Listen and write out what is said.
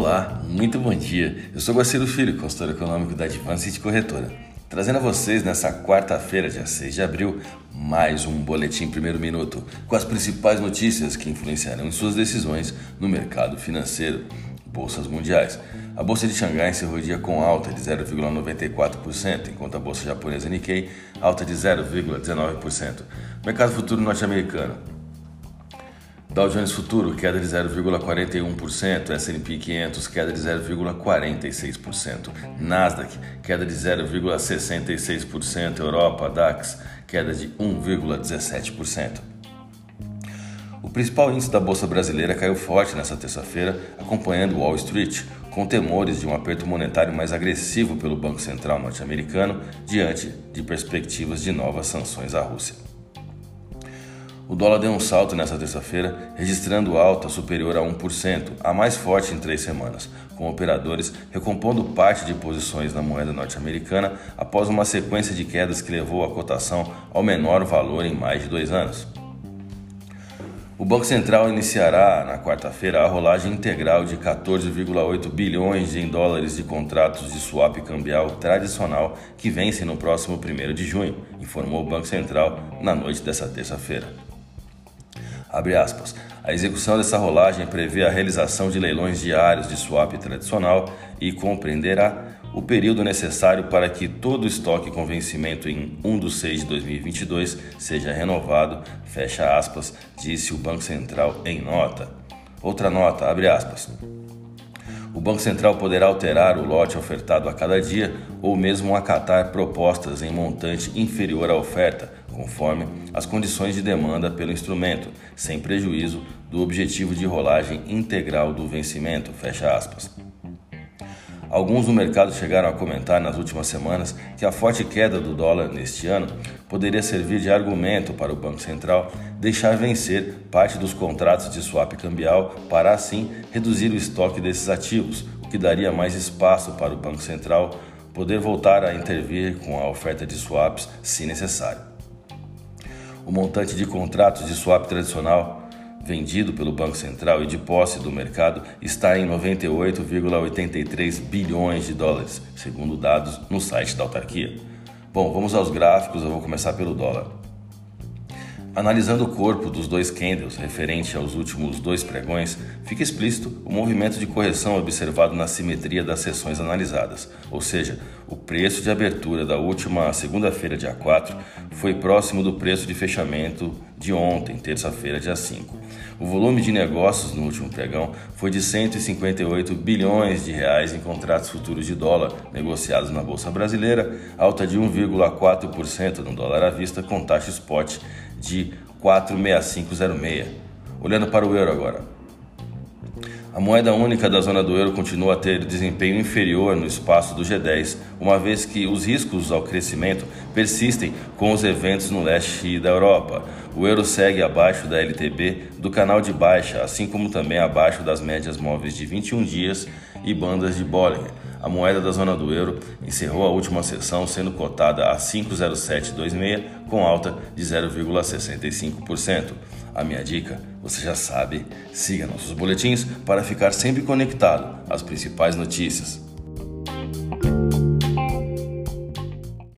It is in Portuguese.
Olá, muito bom dia. Eu sou Guaciro Filho, consultor econômico da Advanced Corretora, trazendo a vocês nessa quarta-feira, dia 6 de abril, mais um boletim primeiro minuto com as principais notícias que influenciarão em suas decisões no mercado financeiro. Bolsas mundiais. A bolsa de Xangai encerrou o dia com alta de 0,94%, enquanto a bolsa japonesa Nikkei alta de 0,19%. Mercado futuro norte-americano. Dow Jones Futuro, queda de 0,41%, S&P 500, queda de 0,46%, Nasdaq, queda de 0,66%, Europa, DAX, queda de 1,17%. O principal índice da Bolsa Brasileira caiu forte nesta terça-feira, acompanhando Wall Street, com temores de um aperto monetário mais agressivo pelo Banco Central norte-americano diante de perspectivas de novas sanções à Rússia. O dólar deu um salto nesta terça-feira, registrando alta superior a 1%, a mais forte em três semanas, com operadores recompondo parte de posições na moeda norte-americana após uma sequência de quedas que levou a cotação ao menor valor em mais de dois anos. O Banco Central iniciará na quarta-feira a rolagem integral de 14,8 bilhões em dólares de contratos de swap cambial tradicional que vencem no próximo 1 de junho, informou o Banco Central na noite dessa terça-feira. A execução dessa rolagem prevê a realização de leilões diários de swap tradicional e compreenderá o período necessário para que todo o estoque com vencimento em 1 de 6 de 2022 seja renovado, fecha aspas, disse o Banco Central em nota. Outra nota, abre aspas. O Banco Central poderá alterar o lote ofertado a cada dia ou mesmo acatar propostas em montante inferior à oferta, conforme as condições de demanda pelo instrumento, sem prejuízo do objetivo de rolagem integral do vencimento. Fecha aspas. Alguns no mercado chegaram a comentar nas últimas semanas que a forte queda do dólar neste ano poderia servir de argumento para o Banco Central deixar vencer parte dos contratos de swap cambial para assim reduzir o estoque desses ativos, o que daria mais espaço para o Banco Central poder voltar a intervir com a oferta de swaps se necessário. O montante de contratos de swap tradicional vendido pelo Banco Central e de posse do mercado está em 98,83 bilhões de dólares, segundo dados no site da autarquia. Bom, vamos aos gráficos, eu vou começar pelo dólar. Analisando o corpo dos dois candles referente aos últimos dois pregões, fica explícito o movimento de correção observado na simetria das sessões analisadas, ou seja, o preço de abertura da última segunda-feira, dia 4, foi próximo do preço de fechamento de ontem, terça-feira, dia 5. O volume de negócios no último pregão foi de 158 bilhões de reais em contratos futuros de dólar negociados na bolsa brasileira, alta de 1,4% no dólar à vista com taxa spot de 46506. Olhando para o euro agora. A moeda única da zona do euro continua a ter desempenho inferior no espaço do G10, uma vez que os riscos ao crescimento persistem com os eventos no leste da Europa. O euro segue abaixo da LTB do canal de baixa, assim como também abaixo das médias móveis de 21 dias e bandas de Bollinger. A moeda da zona do euro encerrou a última sessão sendo cotada a 5,0726 com alta de 0,65%. A minha dica, você já sabe, siga nossos boletins para ficar sempre conectado às principais notícias.